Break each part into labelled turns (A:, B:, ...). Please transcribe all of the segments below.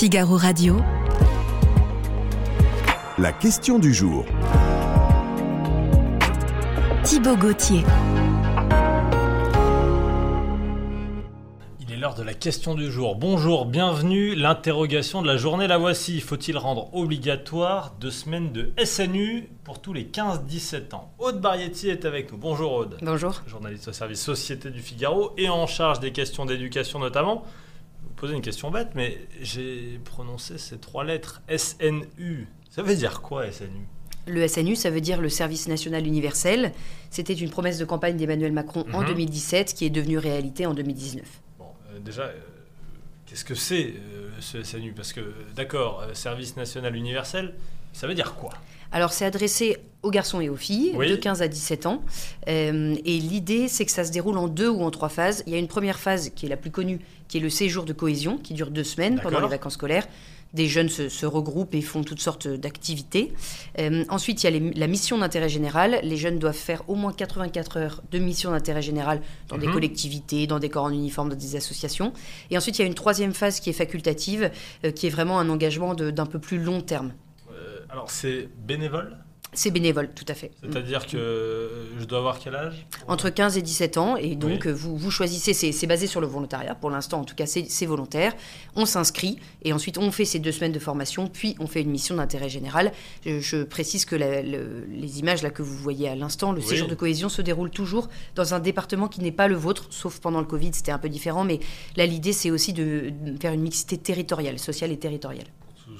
A: Figaro Radio.
B: La question du jour.
A: Thibaut Gauthier.
C: Il est l'heure de la question du jour. Bonjour, bienvenue. L'interrogation de la journée, la voici. Faut-il rendre obligatoire deux semaines de SNU pour tous les 15-17 ans? Aude Barietti est avec nous. Bonjour Aude.
D: Bonjour.
C: Journaliste au service Société du Figaro et en charge des questions d'éducation notamment. Je vais vous poser une question bête, mais j'ai prononcé ces trois lettres SNU. Ça veut dire quoi SNU
D: Le SNU, ça veut dire le Service national universel. C'était une promesse de campagne d'Emmanuel Macron en
C: Mhm.
D: 2017 qui est devenue réalité en 2019.
C: Bon, euh, déjà, euh, qu'est-ce que c'est euh, ce SNU Parce que, d'accord, euh, Service national universel, ça veut dire quoi?
D: Alors c'est adressé aux garçons et aux filles
C: Oui.
D: de 15 à 17 ans. Euh, et l'idée, c'est que ça se déroule en deux ou en trois phases. Il y a une première phase qui est la plus connue, qui est le séjour de cohésion, qui dure deux semaines pendant les vacances scolaires. Des jeunes se, se regroupent et font toutes sortes d'activités. Euh, ensuite, il y a les- la mission d'intérêt général. Les jeunes doivent faire au moins 84 heures de mission d'intérêt général dans des
C: Mhm.
D: collectivités, dans des corps en uniforme, dans des associations. Et ensuite, il y a une troisième phase qui est facultative, euh, qui est vraiment un engagement d'un peu plus long terme.
C: Alors, c'est bénévole?
D: C'est bénévole, tout à fait.
C: C'est-à-dire que je dois avoir quel âge?
D: Entre 15 et 17 ans, et donc
C: Oui.
D: vous, vous choisissez, c'est basé sur le volontariat, pour l'instant en tout cas c'est volontaire, on s'inscrit, et ensuite on fait ces deux semaines de formation, puis on fait une mission d'intérêt général. Je, je précise que la- le- les images là que vous voyez à l'instant, le
C: Oui.
D: séjour de cohésion se déroule toujours dans un département qui n'est pas le vôtre, sauf pendant le Covid, c'était un peu différent, mais là l'idée c'est aussi de faire une mixité territoriale, sociale et territoriale.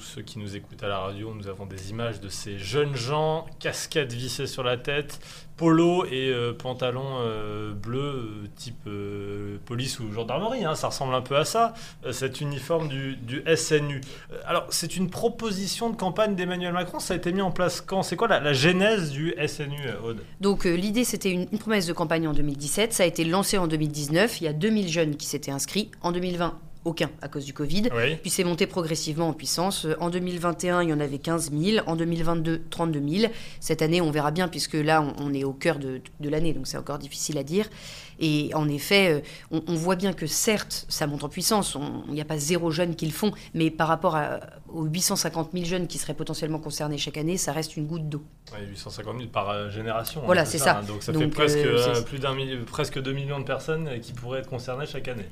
C: Ceux qui nous écoutent à la radio, nous avons des images de ces jeunes gens, casquettes vissées sur la tête, polo et euh, pantalon euh, bleu euh, type euh, police ou gendarmerie. hein, ça ressemble un peu à ça, cet uniforme du, SNU. Alors, c'est une proposition de campagne d'Emmanuel Macron. Ça a été mis en place quand? C'est quoi la, la genèse du SNU, Aude?
D: Donc l'idée, c'était une promesse de campagne en 2017. Ça a été lancé en 2019. Il y a 2000 jeunes qui s'étaient inscrits. En 2020, aucun à cause du Covid.
C: Oui.
D: Puis c'est monté progressivement en puissance. En 2021, il y en avait 15 000. En 2022, 32 000. Cette année, on verra bien, puisque là, on, est au cœur de, de l'année, donc c'est encore difficile à dire. Et en effet, euh, on, on voit bien que certes, ça monte en puissance. Il n'y a pas zéro jeune qui le font. Mais par rapport à- aux 850 000 jeunes qui seraient potentiellement concernés chaque année, ça reste une goutte d'eau.
C: Ouais, 850 000 par euh, génération. hein,
D: Voilà, c'est ça.
C: hein. Donc ça
D: Donc,
C: fait presque,
D: euh,
C: euh, plus presque 2 millions de personnes qui pourraient être concernées chaque année.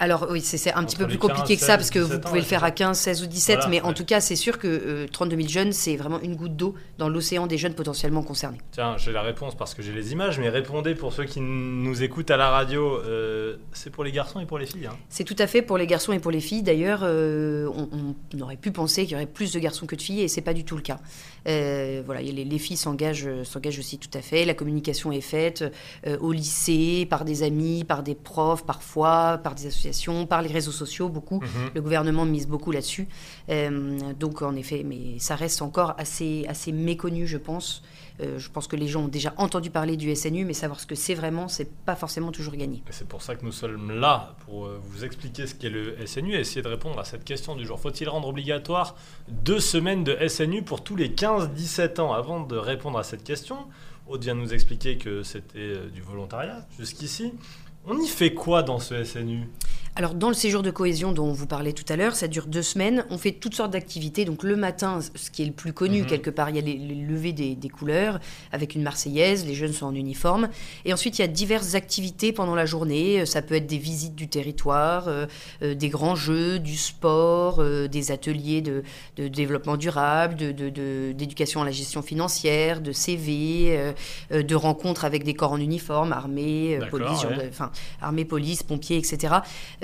D: Alors oui, c'est un petit peu plus compliqué
C: 15,
D: que ça, parce que
C: 16,
D: vous
C: 17 ans,
D: pouvez le faire à
C: ça.
D: 15, 16 ou 17,
C: Voilà,
D: mais en tout cas, c'est sûr que euh, 32 000 jeunes, c'est vraiment une goutte d'eau dans l'océan des jeunes potentiellement concernés.
C: Tiens, j'ai la réponse parce que j'ai les images, mais répondez pour ceux qui nous écoutent à la radio. euh, c'est pour les garçons et pour les filles. hein.
D: C'est tout à fait pour les garçons et pour les filles. D'ailleurs, euh, on, on aurait pu penser qu'il y aurait plus de garçons que de filles, et c'est pas du tout le cas. Euh, voilà, les, les filles s'engagent, euh, aussi tout à fait. La communication est faite euh, au lycée, par des amis, par des profs, parfois, par des associations, par les réseaux sociaux, beaucoup.
C: Mhm.
D: Le gouvernement mise beaucoup là-dessus. Euh, donc, en effet, mais ça reste encore assez, assez méconnu, je pense. Euh, je pense que les gens ont déjà entendu parler du SNU, mais savoir ce que c'est vraiment, c'est pas forcément toujours gagné.
C: C'est pour ça que nous sommes là, pour euh, vous expliquer ce qu'est le SNU et essayer de répondre à cette question du jour. Faut-il rendre obligatoire deux semaines de SNU pour tous les 15-17 ans Avant de répondre à cette question, Aude vient de nous expliquer que c'était du volontariat jusqu'ici. On y fait quoi dans ce SNU
D: Alors, dans le séjour de cohésion dont on vous parlait tout à l'heure, ça dure deux semaines. On fait toutes sortes d'activités. Donc, le matin, ce qui est le plus connu,
C: Mhm.
D: quelque part, il y a les, les levées des, des couleurs avec une Marseillaise. Les jeunes sont en uniforme. Et ensuite, il y a diverses activités pendant la journée. Euh, Ça peut être des visites du territoire, euh, euh, des grands jeux, du sport, euh, des ateliers de, de développement durable, de- de- de- d'éducation à la gestion financière, de CV, de rencontres avec des corps en uniforme, armée, police,
C: ouais.
D: armée, police, pompiers, etc.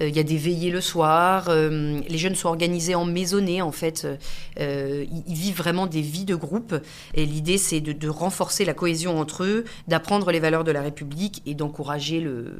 D: Euh, Il y a des veillées le soir. euh, les jeunes sont organisés en maisonnée, en fait. Euh, ils, vivent vraiment des vies de groupe. Et l'idée, c'est de, renforcer la cohésion entre eux, d'apprendre les valeurs de la République et d'encourager le- le-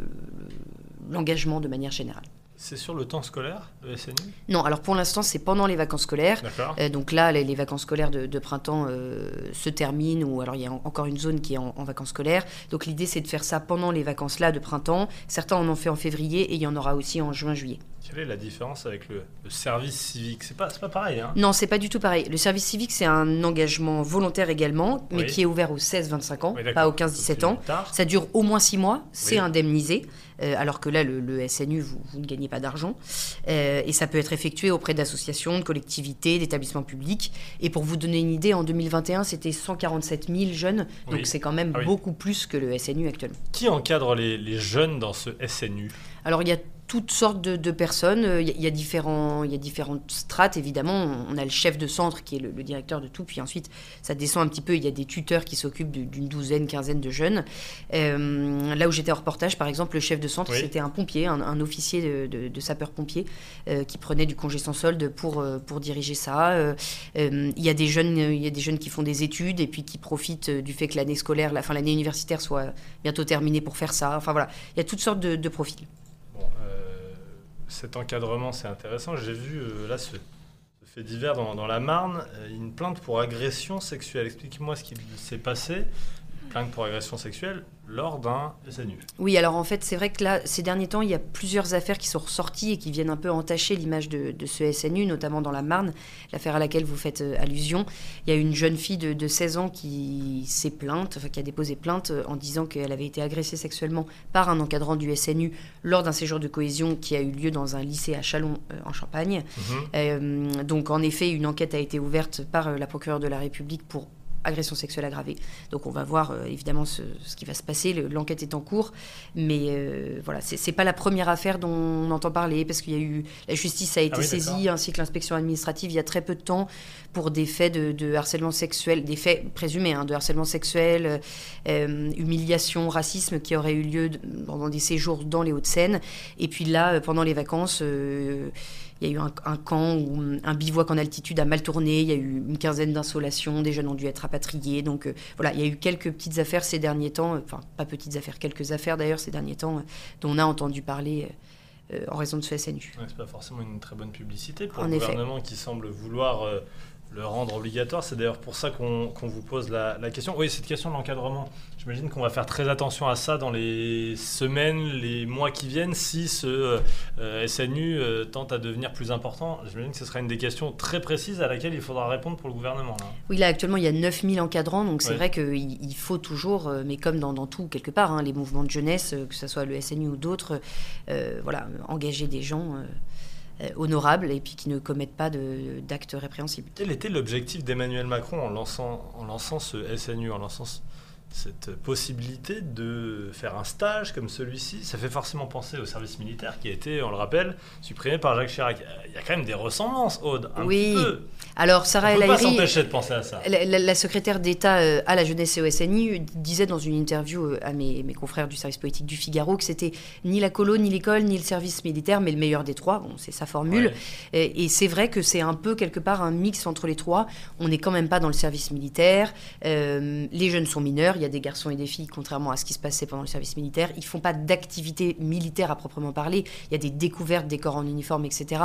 D: l'engagement de manière générale.
C: C'est sur le temps scolaire, le SNU
D: Non, alors pour l'instant, c'est pendant les vacances scolaires.
C: D'accord.
D: Euh, donc là, les, les vacances scolaires de, de printemps euh, se terminent, ou alors il y a en- encore une zone qui est en, en vacances scolaires. Donc l'idée, c'est de faire ça pendant les vacances là de printemps. Certains en ont fait en février et il y en aura aussi en juin-juillet.
C: Quelle est la différence avec le, le service civique? C'est pas, pas pareil, hein?
D: Non, c'est pas du tout pareil. Le service civique, c'est un engagement volontaire également, mais
C: Oui.
D: qui est ouvert aux 16-25 ans,
C: Oui,
D: pas aux 15-17 ans. Ça dure au moins 6 mois, c'est
C: Oui.
D: indemnisé, euh, alors que là, le, le SNU, vous, vous ne gagnez pas d'argent. Euh, et ça peut être effectué auprès d'associations, de collectivités, d'établissements publics. Et pour vous donner une idée, en 2021, c'était 147 000 jeunes, donc c'est quand même
C: Ah
D: beaucoup plus que le SNU actuellement.
C: Qui encadre les, les jeunes dans ce SNU
D: Alors il y a toutes sortes de, de personnes, Euh, il y, a- il y a différents, il y a différentes strates évidemment. On a le chef de centre qui est le, le directeur de tout, puis ensuite ça descend un petit peu. Il y a des tuteurs qui s'occupent d'une douzaine, quinzaine de jeunes. Euh, là où j'étais en reportage, par exemple, le chef de centre
C: Oui.
D: c'était un pompier, un, un officier de, de- de sapeur-pompier euh, qui prenait du congé sans solde pour euh, pour diriger ça. Euh, euh, il y a des jeunes, il y a des jeunes qui font des études et puis qui profitent euh, du fait que l'année scolaire, la fin l'année universitaire soit bientôt terminée pour faire ça. Enfin voilà, il y a toutes sortes de- de profils.
C: Bon, euh, cet encadrement, c'est intéressant. J'ai vu euh, là ce, fait divers dans, dans la Marne, euh, une plainte pour agression sexuelle. Explique-moi ce qui s'est passé. Plainte pour agression sexuelle lors d'un SNU.
D: Oui, alors en fait, c'est vrai que là, ces derniers temps, il y a plusieurs affaires qui sont ressorties et qui viennent un peu entacher l'image de, de ce SNU, notamment dans la Marne, l'affaire à laquelle vous faites euh, allusion. Il y a une jeune fille de, de 16 ans qui s'est plainte, enfin, qui a déposé plainte euh, en disant qu'elle avait été agressée sexuellement par un encadrant du SNU lors d'un séjour de cohésion qui a eu lieu dans un lycée à Chalon, euh, en Champagne.
C: Mhm.
D: Euh, donc en effet, une enquête a été ouverte par la procureure de la République pour agression sexuelle aggravée. Donc on va voir euh, évidemment ce, ce qui va se passer. Le- L'enquête est en cours, mais euh, voilà, c'est pas la première affaire dont on entend parler parce qu'il y a eu la justice a été
C: Ah oui,
D: saisie ainsi que l'inspection administrative il y a très peu de temps pour des faits de, de harcèlement sexuel, des faits présumés hein, de harcèlement sexuel, euh, humiliation, racisme qui auraient eu lieu pendant des séjours dans les Hauts-de-Seine. Et puis là, euh, pendant les vacances. Il y a eu un, un camp ou un bivouac en altitude a mal tourné. Il y a eu une quinzaine d'insolations. Des jeunes ont dû être rapatriés. Donc euh, voilà, il y a eu quelques petites affaires ces derniers temps. euh, Enfin, pas petites affaires, quelques affaires d'ailleurs ces derniers temps euh, dont on a entendu parler euh, en raison de ce SNU.
C: Ouais, c'est pas forcément une très bonne publicité pour
D: En
C: le
D: effet.
C: gouvernement qui semble vouloir euh, le rendre obligatoire. C'est d'ailleurs pour ça qu'on vous pose la, la question. Oui, cette question de l'encadrement, j'imagine qu'on va faire très attention à ça dans les semaines, les mois qui viennent si ce euh, SNU euh, tente à devenir plus important. J'imagine que ce sera une des questions très précises à laquelle il faudra répondre pour le gouvernement. là.
D: Oui, là actuellement il y a 9000 encadrants, donc c'est vrai qu'il il faut toujours, euh, mais comme dans, dans tout quelque part, hein, les mouvements de jeunesse, que ce soit le SNU ou d'autres, euh, voilà, engager des gens honorables et puis qui ne commettent pas d'actes répréhensibles.
C: Quel était l'objectif d'Emmanuel Macron en lançant, en lançant ce SNU, en lançant ce- cette possibilité de faire un stage comme celui-ci? Ça fait forcément penser au service militaire qui a été, on le rappelle, supprimé par Jacques Chirac. Il y a quand même des ressemblances, Aude, un
D: Oui.
C: petit peu.
D: Alors
C: On
D: Sarah
C: ne
D: El
C: peut pas s'empêcher de penser à ça.
D: La, la- la secrétaire d'État euh, à la jeunesse et au SNU disait dans une interview euh, à mes, mes confrères du service politique du Figaro que c'était ni la colo, ni l'école, ni le service militaire, mais le meilleur des trois. Bon, c'est sa formule.
C: Ouais.
D: Et, et c'est vrai que c'est un peu quelque part un mix entre les trois. On n'est quand même pas dans le service militaire. Euh, les jeunes sont mineurs. Il y a des garçons et des filles, contrairement à ce qui se passait pendant le service militaire. Ils font pas d'activité militaire à proprement parler. Il y a des découvertes des corps en uniforme, etc.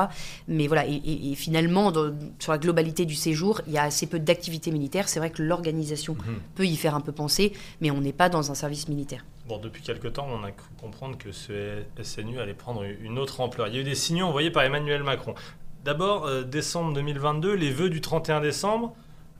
D: Mais voilà. Et, et- et finalement, dans- sur la globalité du séjour, il y a assez peu d'activité militaire. C'est vrai que l'organisation
C: Mhm.
D: peut y faire un peu penser, mais on n'est pas dans un service militaire.
C: Bon, depuis quelque temps, on a cru comprendre que ce SNU allait prendre une autre ampleur. Il y a eu des signaux envoyés par Emmanuel Macron. D'abord, euh, décembre 2022, les vœux du 31 décembre.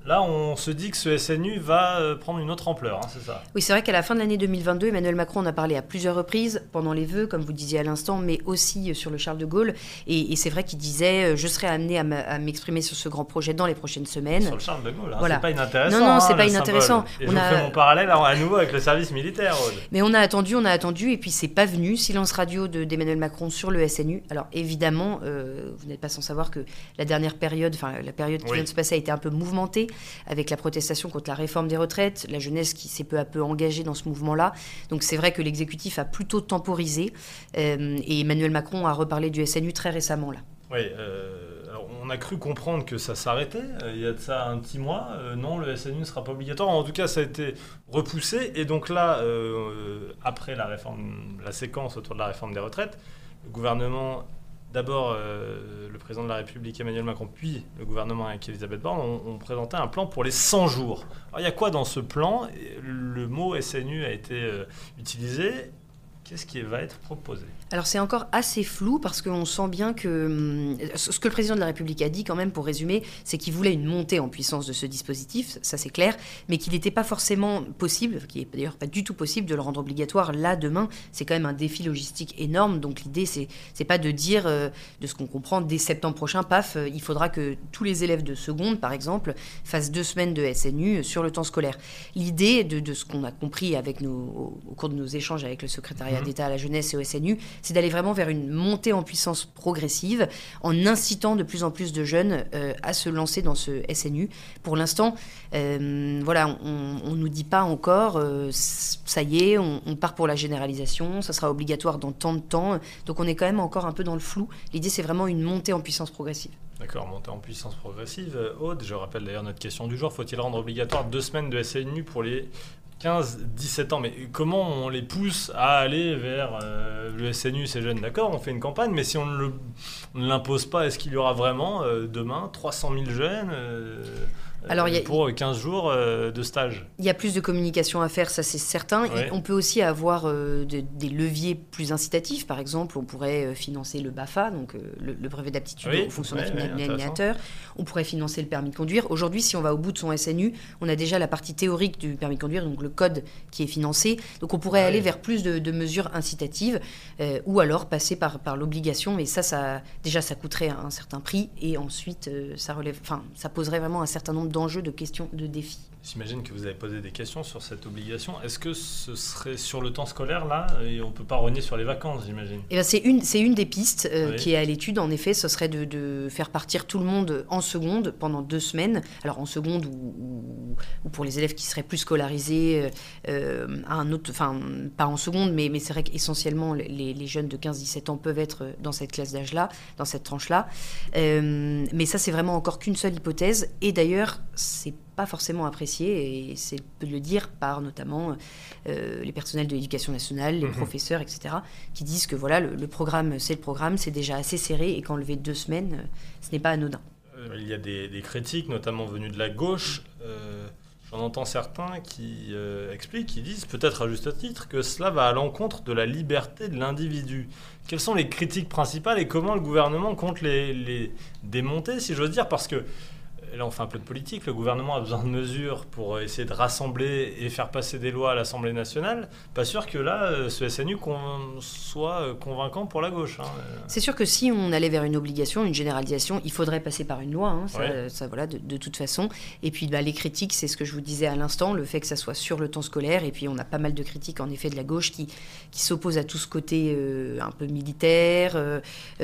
C: Là, on se dit que ce SNU va euh, prendre une autre ampleur, hein, c'est ça
D: Oui, c'est vrai qu'à la fin de l'année 2022, Emmanuel Macron en a parlé à plusieurs reprises, pendant les vœux, comme vous disiez à l'instant, mais aussi euh, sur le Charles de Gaulle. Et, et c'est vrai qu'il disait euh, Je serai amené à m'exprimer sur ce grand projet dans les prochaines semaines.
C: Sur le Charles de Gaulle, hein,
D: Voilà.
C: c'est pas inintéressant.
D: Non, non,
C: hein,
D: c'est pas
C: le
D: inintéressant.
C: Et
D: On
C: je
D: a-
C: vous fais mon parallèle à, à nouveau avec le service militaire, Aude.
D: Mais on a attendu, on a attendu, et puis c'est pas venu. Silence radio de- d'Emmanuel Macron sur le SNU. Alors évidemment, euh, vous n'êtes pas sans savoir que la dernière période, enfin la période qui
C: Oui.
D: vient de se passer a été un peu mouvementée, avec la protestation contre la réforme des retraites, la jeunesse qui s'est peu à peu engagée dans ce mouvement-là. Donc c'est vrai que l'exécutif a plutôt temporisé, euh, et Emmanuel Macron a reparlé du SNU très récemment là.
C: Oui, euh, on a cru comprendre que ça s'arrêtait euh, il y a de ça un petit mois. Non, le SNU ne sera pas obligatoire. En tout cas, ça a été repoussé. Et donc là, après la séquence autour de la réforme des retraites, le gouvernement, d'abord euh, le président de la République Emmanuel Macron, puis le gouvernement avec Elisabeth Borne, ont, présenté un plan pour les 100 jours. Alors il y a quoi dans ce plan? Le mot SNU a été euh, utilisé. Qu'est-ce qui va être proposé?
D: Alors c'est encore assez flou parce qu'on sent bien que hum, ce que le président de la République a dit quand même pour résumer, c'est qu'il voulait une montée en puissance de ce dispositif, ça c'est clair, mais qu'il n'était pas forcément possible, qui est d'ailleurs pas du tout possible de le rendre obligatoire là demain. C'est quand même un défi logistique énorme, donc l'idée c'est c'est pas de dire euh, de ce qu'on comprend dès septembre prochain, paf, euh, il faudra que tous les élèves de seconde par exemple fassent deux semaines de SNU sur le temps scolaire. L'idée de, de ce qu'on a compris avec nos, au, au cours de nos échanges avec le secrétariat
C: Mhm.
D: d'État à la jeunesse et au SNU, c'est d'aller vraiment vers une montée en puissance progressive en incitant de plus en plus de jeunes euh, à se lancer dans ce SNU. Pour l'instant, euh, voilà, on ne nous dit pas encore, euh, ça y est, on, on part pour la généralisation, ça sera obligatoire dans tant de temps. Donc on est quand même encore un peu dans le flou. L'idée, c'est vraiment une montée en puissance progressive.
C: D'accord, montée en puissance progressive. Aude, je rappelle d'ailleurs notre question du jour, faut-il rendre obligatoire deux semaines de SNU pour les 15-17 ans. Mais comment on les pousse à aller vers euh, le SNU, ces jeunes? D'accord, on fait une campagne, mais si on ne l'impose pas, est-ce qu'il y aura vraiment euh, demain 300 000 jeunes euh,
D: Alors, il y a-
C: pour 15 jours euh, de stage
D: Il y a plus de communication à faire, ça c'est certain.
C: Ouais.
D: Et on peut aussi avoir euh, de- des leviers plus incitatifs. Par exemple, on pourrait euh, financer le BAFA, donc euh, le, le brevet d'aptitude
C: Oui,
D: aux fonctions
C: ouais, ouais.
D: On pourrait financer le permis de conduire. Aujourd'hui, si on va au bout de son SNU, on a déjà la partie théorique du permis de conduire, donc le code qui est financé. Donc on pourrait aller vers plus de, de mesures incitatives euh, ou alors passer par, par l'obligation. Et ça, ça, déjà, ça coûterait un certain prix. Et ensuite, euh, ça, relève, ça poserait vraiment un certain nombre d'enjeux, de questions, de défis.
C: J'imagine que vous avez posé des questions sur cette obligation. Est-ce que ce serait sur le temps scolaire là Et on peut pas renier sur les vacances, j'imagine?
D: Eh ben, c'est une, une des pistes euh,
C: Oui.
D: qui est à l'étude. En effet, ce serait de, de faire partir tout le monde en seconde pendant deux semaines. Alors en seconde ou, ou- ou pour les élèves qui seraient plus scolarisés euh, euh, à un autre, enfin pas en seconde, mais, mais c'est vrai qu'essentiellement les, les jeunes de 15-17 ans peuvent être dans cette classe d'âge-là, dans cette tranche-là. Euh, mais ça, c'est vraiment encore qu'une seule hypothèse. Et d'ailleurs, c'est pas forcément apprécié, et c'est peu de le dire par notamment euh, les personnels de l'éducation nationale, les
C: Mhm.
D: professeurs, etc., qui disent que voilà, le, le programme, c'est le programme, c'est déjà assez serré, et qu'enlever deux semaines, ce n'est pas anodin.
C: Euh, Il y a des, des critiques, notamment venues de la gauche. Euh, J'en entends certains qui euh, expliquent, qui disent, peut-être à juste titre, que cela va à l'encontre de la liberté de l'individu. Quelles sont les critiques principales et comment le gouvernement compte les, les démonter, si j'ose dire? Parce que, euh, là on fait un peu de politique, le gouvernement a besoin de mesures pour euh, essayer de rassembler et faire passer des lois à l'Assemblée nationale. Pas sûr que là, euh, ce SNU con- soit euh, convaincant pour la gauche. hein.
D: C'est sûr que si on allait vers une obligation, une généralisation, il faudrait passer par une loi, hein, ça,
C: Ouais.
D: ça, voilà, de, de toute façon. Et puis bah, les critiques, c'est ce que je vous disais à l'instant, le fait que ça soit sur le temps scolaire. Et puis on a pas mal de critiques en effet de la gauche qui, qui s'opposent à tout ce côté euh, un peu militaire, euh,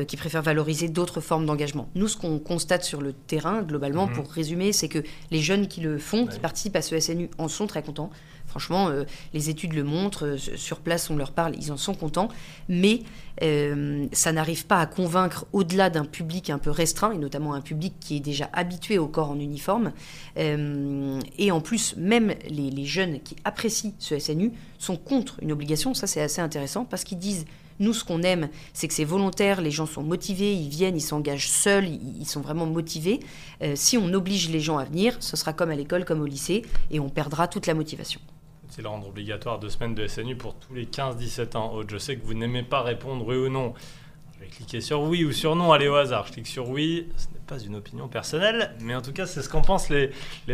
D: qui préfèrent valoriser d'autres formes d'engagement. Nous, ce qu'on constate sur le terrain, globalement,
C: Mhm.
D: Pour résumer, c'est que les jeunes qui le font, qui participent à ce SNU, en sont très contents. Franchement, euh, les études le montrent, euh, sur place on leur parle, ils en sont contents, mais euh, ça n'arrive pas à convaincre au-delà d'un public un peu restreint, et notamment un public qui est déjà habitué au corps en uniforme. Et en plus, même les, les jeunes qui apprécient ce SNU sont contre une obligation, ça c'est assez intéressant, parce qu'ils disent nous, ce qu'on aime, c'est que c'est volontaire, les gens sont motivés, ils viennent, ils s'engagent seuls, ils, sont vraiment motivés. Euh, si on oblige les gens à venir, ce sera comme à l'école, comme au lycée, et on perdra toute la motivation.
C: C'est le rendre obligatoire deux semaines de SNU pour tous les 15-17 ans? Je sais que vous n'aimez pas répondre oui ou non. Je vais cliquer sur oui ou sur non, allez au hasard. Je clique sur oui, ce n'est pas une opinion personnelle, mais en tout cas, c'est ce qu'en pensent les,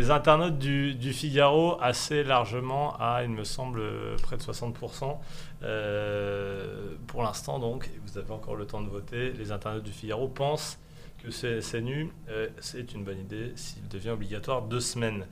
C: internautes du, Figaro assez largement, à, il me semble, euh, près de 60%. Euh, pour l'instant, donc, vous avez encore le temps de voter, les internautes du Figaro pensent que ce SNU, euh, c'est une bonne idée s'il devient obligatoire deux semaines.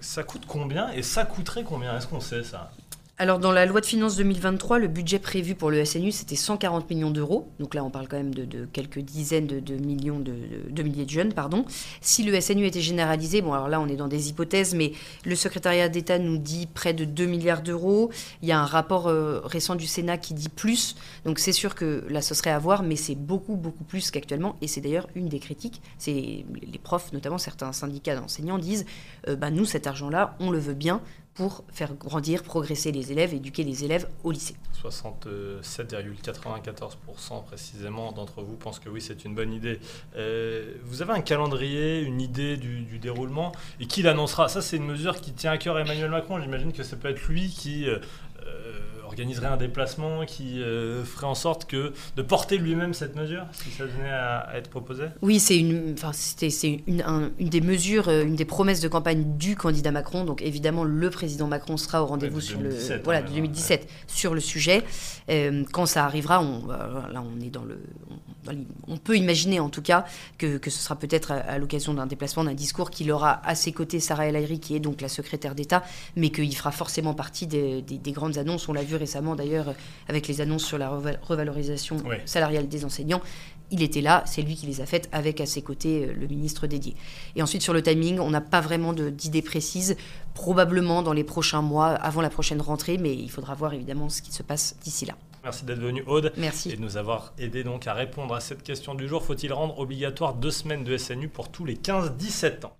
C: Ça coûte combien et ça coûterait combien? Est-ce qu'on sait ça?
D: Alors, dans la loi de finances 2023, le budget prévu pour le SNU, c'était 140 millions d'euros. Donc là, on parle quand même de, quelques dizaines de, millions de milliers de jeunes, pardon. Si le SNU était généralisé, bon, alors là, on est dans des hypothèses, mais le secrétariat d'État nous dit près de 2 milliards d'euros. Il y a un rapport euh, récent du Sénat qui dit plus. Donc c'est sûr que là, ce serait à voir, mais c'est beaucoup, beaucoup plus qu'actuellement. Et c'est d'ailleurs une des critiques. C'est les profs, notamment certains syndicats d'enseignants, disent euh, bah, nous, cet argent-là, on le veut bien pour faire grandir, progresser les élèves, éduquer les élèves au lycée.
C: 67,94% précisément d'entre vous pensent que oui, c'est une bonne idée. Euh, vous avez un calendrier, une idée du, déroulement et qui l'annoncera? Ça, c'est une mesure qui tient à cœur à Emmanuel Macron. J'imagine que ça peut être lui qui euh, organiserait un déplacement qui euh, ferait en sorte que de porter lui-même cette mesure, si ça venait à, à être proposé?
D: Oui, c'est une, enfin, c'est une, un- une des mesures, euh, une des promesses de campagne du candidat Macron. Donc évidemment, le président Macron sera au rendez-vous
C: Ouais, de
D: sur
C: 2017,
D: le, voilà,
C: hein,
D: de 2017 sur le sujet. Euh, quand ça arrivera, on, là, on est dans le, on, dans l'i- on peut imaginer en tout cas que, que ce sera peut-être à, à l'occasion d'un déplacement, d'un discours qu'il aura à ses côtés Sarah El Haïry, qui est donc la secrétaire d'État, mais qu'il fera forcément partie des, des- des grandes annonces. On l'a vu récemment d'ailleurs avec les annonces sur la reva- revalorisation
C: Ouais.
D: salariale des enseignants. Il était là, c'est lui qui les a faites avec à ses côtés euh, le ministre dédié. Et ensuite sur le timing, on n'a pas vraiment d'idée précise, probablement dans les prochains mois, avant la prochaine rentrée, mais il faudra voir évidemment ce qui se passe d'ici là.
C: Merci d'être venu, Aude.
D: Merci.
C: Et de nous avoir aidé donc à répondre à cette question du jour. Faut-il rendre obligatoire deux semaines de SNU pour tous les 15-17 ans?